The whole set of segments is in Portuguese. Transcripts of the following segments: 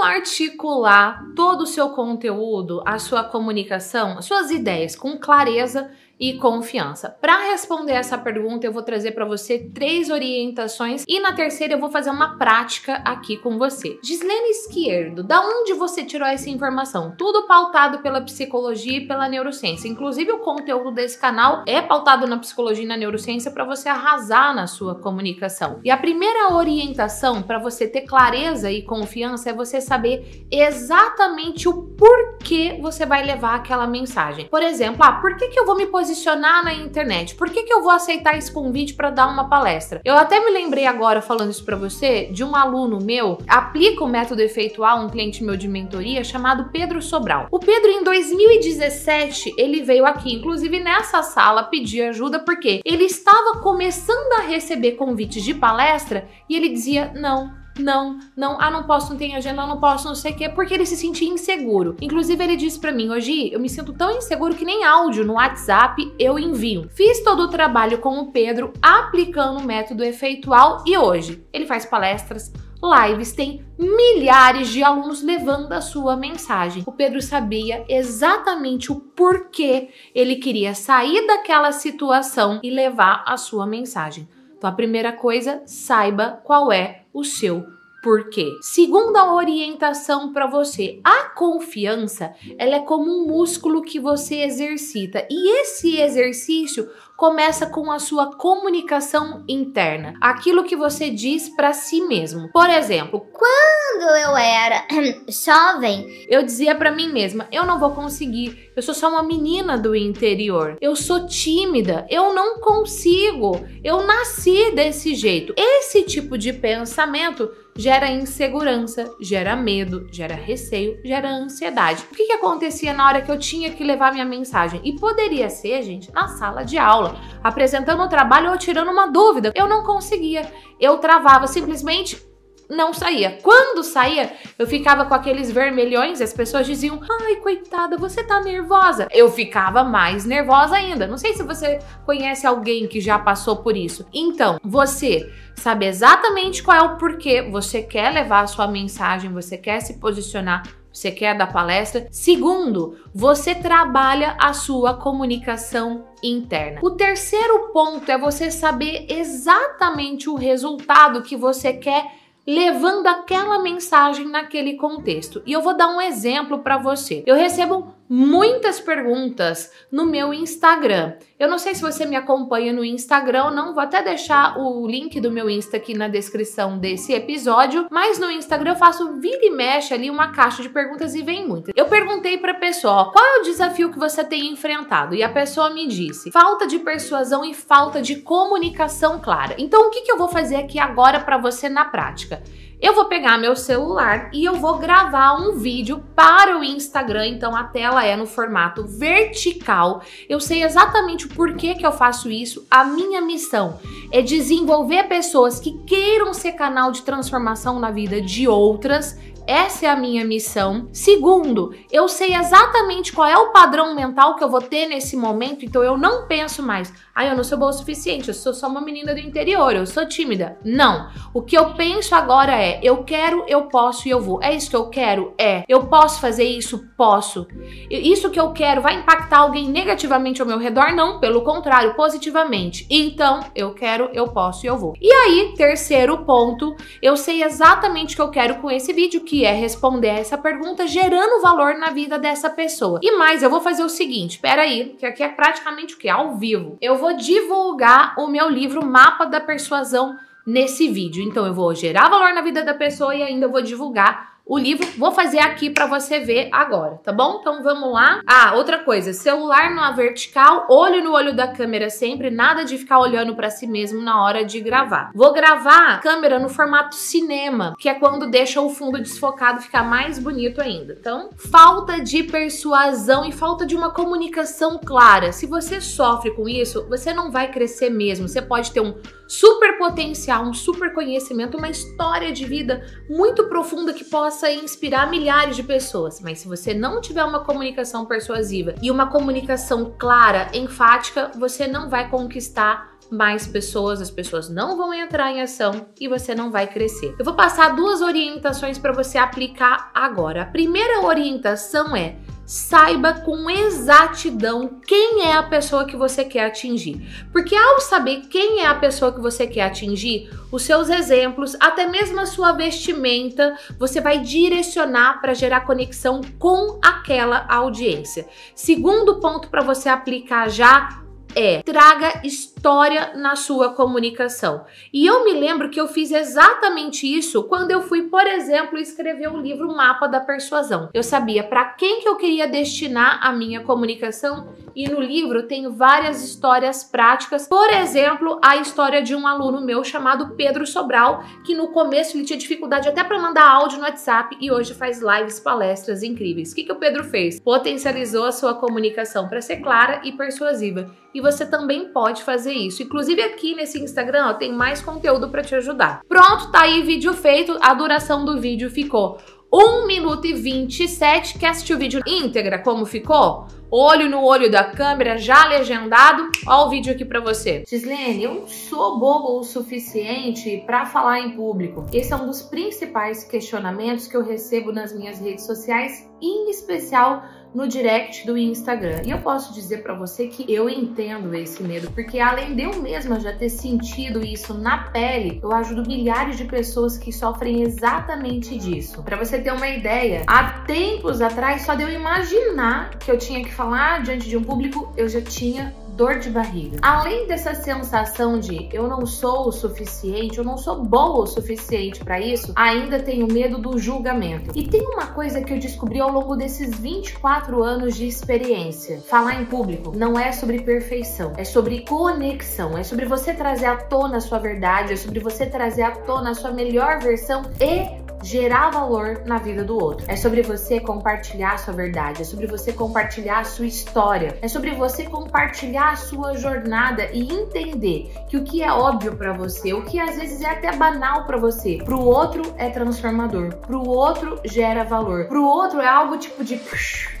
como articular todo o seu conteúdo, a sua comunicação, as suas ideias com clareza e confiança. Para responder essa pergunta, eu vou trazer para você três orientações e na terceira eu vou fazer uma prática aqui com você. Gislene Esquerdo, da onde você tirou essa informação? Tudo pautado pela psicologia e pela neurociência. Inclusive o conteúdo desse canal é pautado na psicologia e na neurociência para você arrasar na sua comunicação. E a primeira orientação para você ter clareza e confiança é você saber exatamente o porquê você vai levar aquela mensagem. Por exemplo, ah, por que, que eu vou me posicionar posicionar na internet? Por que, que eu vou aceitar esse convite para dar uma palestra? Eu até me lembrei agora, falando isso para você, de um aluno meu, aplica o método efeitual, um cliente meu de mentoria, chamado Pedro Sobral. O Pedro, em 2017, ele veio aqui, inclusive nessa sala, pedir ajuda, porque ele estava começando a receber convites de palestra e ele dizia: não, não, não, ah, não posso, não tem agenda, não posso, não sei o quê, porque ele se sentia inseguro. Inclusive, ele disse para mim, hoje eu me sinto tão inseguro que nem áudio no WhatsApp eu envio. Fiz todo o trabalho com o Pedro aplicando o método efeitual e hoje ele faz palestras, lives, tem milhares de alunos levando a sua mensagem. O Pedro sabia exatamente o porquê ele queria sair daquela situação e levar a sua mensagem. Então, a primeira coisa, saiba qual é o seu porquê. Segunda orientação para você, a confiança, ela é como um músculo que você exercita e esse exercício começa com a sua comunicação interna, aquilo que você diz para si mesmo. Por exemplo, quando eu era jovem, eu dizia para mim mesma: eu não vou conseguir, eu sou só uma menina do interior, eu sou tímida, eu não consigo, eu nasci desse jeito. Esse tipo de pensamento gera insegurança, gera medo, gera receio, gera ansiedade. O que, que acontecia na hora que eu tinha que levar minha mensagem? E poderia ser, gente, na sala de aula, apresentando o trabalho ou tirando uma dúvida. Eu não conseguia, eu travava, simplesmente não saía. Quando saía, eu ficava com aqueles vermelhões, as pessoas diziam: "Ai, coitada, você tá nervosa". Eu ficava mais nervosa ainda. Não sei se você conhece alguém que já passou por isso. Então, você sabe exatamente qual é o porquê você quer levar a sua mensagem, você quer se posicionar você quer dar palestra. Segundo, você trabalha a sua comunicação interna. O terceiro ponto é você saber exatamente o resultado que você quer levando aquela mensagem naquele contexto. E eu vou dar um exemplo para você. Eu recebo muitas perguntas no meu Instagram. Eu não sei se você me acompanha no Instagram ou não, vou até deixar o link do meu Insta aqui na descrição desse episódio, mas no Instagram eu faço vira e mexe ali uma caixa de perguntas e vem muitas. Eu perguntei para a pessoa, qual é o desafio que você tem enfrentado? E a pessoa me disse, falta de persuasão e falta de comunicação clara. Então o que, que eu vou fazer aqui agora para você na prática? Eu vou pegar meu celular e eu vou gravar um vídeo para o Instagram. Então a tela é no formato vertical. Eu sei exatamente o porquê que eu faço isso. A minha missão é desenvolver pessoas que queiram ser canal de transformação na vida de outras essa é a minha missão. Segundo, eu sei exatamente qual é o padrão mental que eu vou ter nesse momento, então eu não penso mais, ah, eu não sou boa o suficiente, eu sou só uma menina do interior, eu sou tímida. Não. O que eu penso agora é, eu quero, eu posso e eu vou. É isso que eu quero? É. Eu posso fazer isso? Posso. Isso que eu quero vai impactar alguém negativamente ao meu redor? Não, pelo contrário, positivamente. Então, eu quero, eu posso e eu vou. E aí, terceiro ponto, eu sei exatamente o que eu quero com esse vídeo, que é responder essa pergunta gerando valor na vida dessa pessoa. E mais, eu vou fazer o seguinte, espera aí, que aqui é praticamente o que? Ao vivo. Eu vou divulgar o meu livro Mapa da Persuasão nesse vídeo. Então eu vou gerar valor na vida da pessoa e ainda vou divulgar o livro. Vou fazer aqui para você ver agora, tá bom? Então vamos lá. Ah, outra coisa, celular na vertical, olho no olho da câmera sempre, nada de ficar olhando para si mesmo na hora de gravar. Vou gravar a câmera no formato cinema, que é quando deixa o fundo desfocado ficar mais bonito ainda. Então, falta de persuasão e falta de uma comunicação clara. Se você sofre com isso, você não vai crescer mesmo. Você pode ter um super potencial, um super conhecimento, uma história de vida muito profunda que possa inspirar milhares de pessoas. Mas se você não tiver uma comunicação persuasiva e uma comunicação clara, enfática, você não vai conquistar mais pessoas, as pessoas não vão entrar em ação e você não vai crescer. Eu vou passar duas orientações para você aplicar agora. A primeira orientação é saiba com exatidão quem é a pessoa que você quer atingir. Porque ao saber quem é a pessoa que você quer atingir, os seus exemplos, até mesmo a sua vestimenta, você vai direcionar para gerar conexão com aquela audiência. Segundo ponto para você aplicar já é traga história na sua comunicação. E eu me lembro que eu fiz exatamente isso quando eu fui, por exemplo, escrever o livro Mapa da Persuasão. Eu sabia para quem que eu queria destinar a minha comunicação e no livro tem várias histórias práticas. Por exemplo, a história de um aluno meu chamado Pedro Sobral, que no começo ele tinha dificuldade até para mandar áudio no WhatsApp e hoje faz lives, palestras incríveis. O que, que o Pedro fez? Potencializou a sua comunicação para ser clara e persuasiva. E você também pode fazer isso. Inclusive aqui nesse Instagram ó, tem mais conteúdo para te ajudar. Pronto, tá aí vídeo feito. A duração do vídeo ficou 1 minuto e 27. Quer assistir o vídeo íntegra como ficou? Olho no olho da câmera, já legendado. Ó o vídeo aqui para você. Gislene, eu não sou bobo o suficiente para falar em público. Esse é um dos principais questionamentos que eu recebo nas minhas redes sociais, em especial no direct do Instagram. E eu posso dizer para você que eu entendo esse medo, porque além de eu mesma já ter sentido isso na pele, eu ajudo milhares de pessoas que sofrem exatamente disso. Para você ter uma ideia, há tempos atrás, só de eu imaginar que eu tinha que falar diante de um público, eu já tinha dor de barriga. Além dessa sensação de eu não sou o suficiente, eu não sou boa o suficiente para isso, ainda tenho medo do julgamento. E tem uma coisa que eu descobri ao longo desses 24 anos de experiência. Falar em público não é sobre perfeição, é sobre conexão, é sobre você trazer à tona a sua verdade, é sobre você trazer à tona a sua melhor versão e gerar valor na vida do outro. É sobre você compartilhar a sua verdade, é sobre você compartilhar a sua história, é sobre você compartilhar a sua jornada e entender que o que é óbvio para você, o que às vezes é até banal para você, para o outro é transformador, para o outro gera valor, para o outro é algo tipo de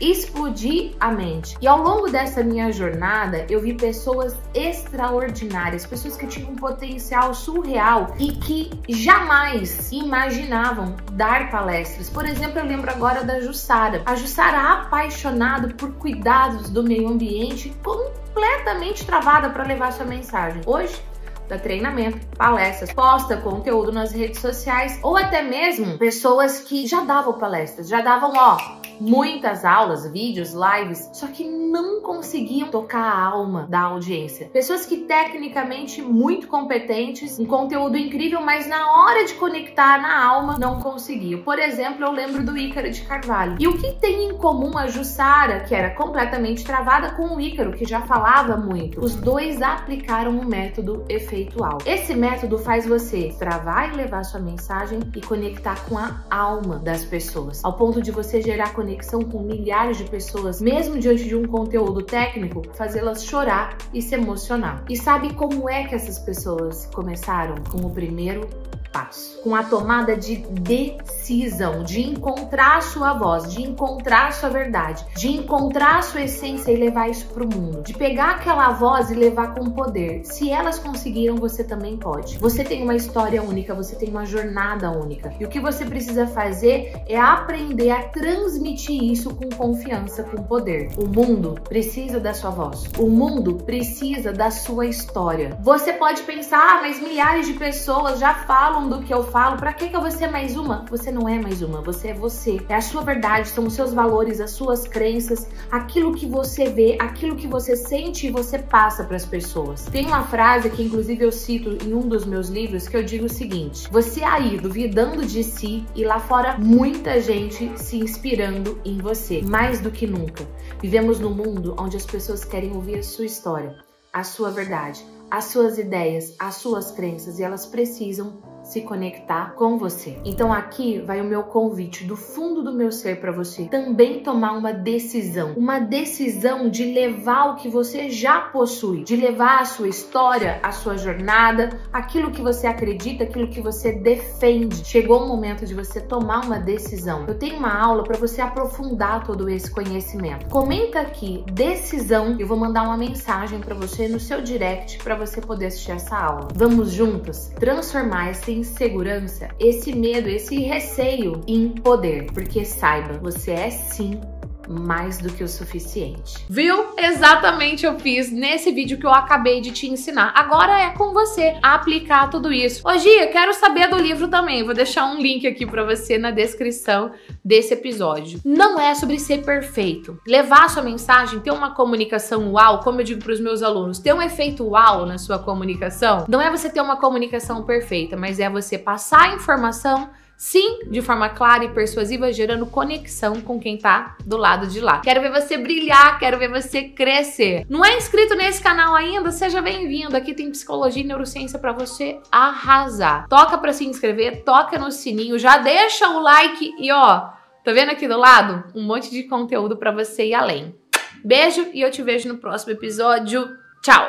explodir a mente. E ao longo dessa minha jornada, eu vi pessoas extraordinárias, pessoas que tinham um potencial surreal e que jamais imaginavam dar palestras. Por exemplo, eu lembro agora da Jussara. A Jussara apaixonada por cuidados do meio ambiente, completamente travada para levar sua mensagem. Hoje, dá treinamento, palestras, posta conteúdo nas redes sociais ou até mesmo pessoas que já davam palestras, já davam, ó, muitas aulas, vídeos, lives, só que não conseguiam tocar a alma da audiência. Pessoas que tecnicamente muito competentes, um conteúdo incrível, mas na hora de conectar na alma não conseguiam. Por exemplo, eu lembro do Ícaro de Carvalho. E o que tem em comum a Jussara, que era completamente travada, com o Ícaro, que já falava muito? Os dois aplicaram o método Esse método faz você travar e levar sua mensagem e conectar com a alma das pessoas, ao ponto de você gerar conexão conexão com milhares de pessoas, mesmo diante de um conteúdo técnico, fazê-las chorar e se emocionar. E sabe como é que essas pessoas começaram? Com o primeiro passo, com a tomada de decisão, de encontrar sua voz, de encontrar sua verdade, de encontrar sua essência e levar isso para o mundo, de pegar aquela voz e levar com poder. Se elas conseguiram, você também pode. Você tem uma história única, você tem uma jornada única. E o que você precisa fazer é aprender a transmitir isso com confiança, com poder. O mundo precisa da sua voz. O mundo precisa da sua história. Você pode pensar, ah, mas milhares de pessoas já falam do que eu falo, para que, que eu vou ser mais uma? Você não é mais uma, você é você. É a sua verdade, são os seus valores, as suas crenças, aquilo que você vê, aquilo que você sente e você passa para as pessoas. Tem uma frase que inclusive eu cito em um dos meus livros que eu digo o seguinte: você aí duvidando de si e lá fora muita gente se inspirando em você, mais do que nunca. Vivemos num mundo onde as pessoas querem ouvir a sua história, a sua verdade, as suas ideias, as suas crenças e elas precisam se conectar com você. Então aqui vai o meu convite do fundo do meu ser para você também tomar uma decisão, uma decisão de levar o que você já possui, de levar a sua história, a sua jornada, aquilo que você acredita, aquilo que você defende. Chegou o momento de você tomar uma decisão. Eu tenho uma aula para você aprofundar todo esse conhecimento. Comenta aqui decisão, eu vou mandar uma mensagem para você no seu direct para você poder assistir essa aula. Vamos juntas transformar essa insegurança, esse medo, esse receio em poder, porque saiba, você é sim mais do que o suficiente. Viu? Exatamente eu fiz nesse vídeo que eu acabei de te ensinar. Agora é com você aplicar tudo isso. Ô Gia, quero saber do livro também. Vou deixar um link aqui para você na descrição desse episódio. Não é sobre ser perfeito. Levar sua mensagem, ter uma comunicação uau, como eu digo para os meus alunos, ter um efeito uau na sua comunicação, não é você ter uma comunicação perfeita, mas é você passar a informação Sim, de forma clara e persuasiva, gerando conexão com quem tá do lado de lá. Quero ver você brilhar, quero ver você crescer. Não é inscrito nesse canal ainda? Seja bem-vindo. Aqui tem psicologia e neurociência para você arrasar. Toca para se inscrever, toca no sininho, já deixa o like e ó, tá vendo aqui do lado? Um monte de conteúdo para você ir além. Beijo e eu te vejo no próximo episódio. Tchau!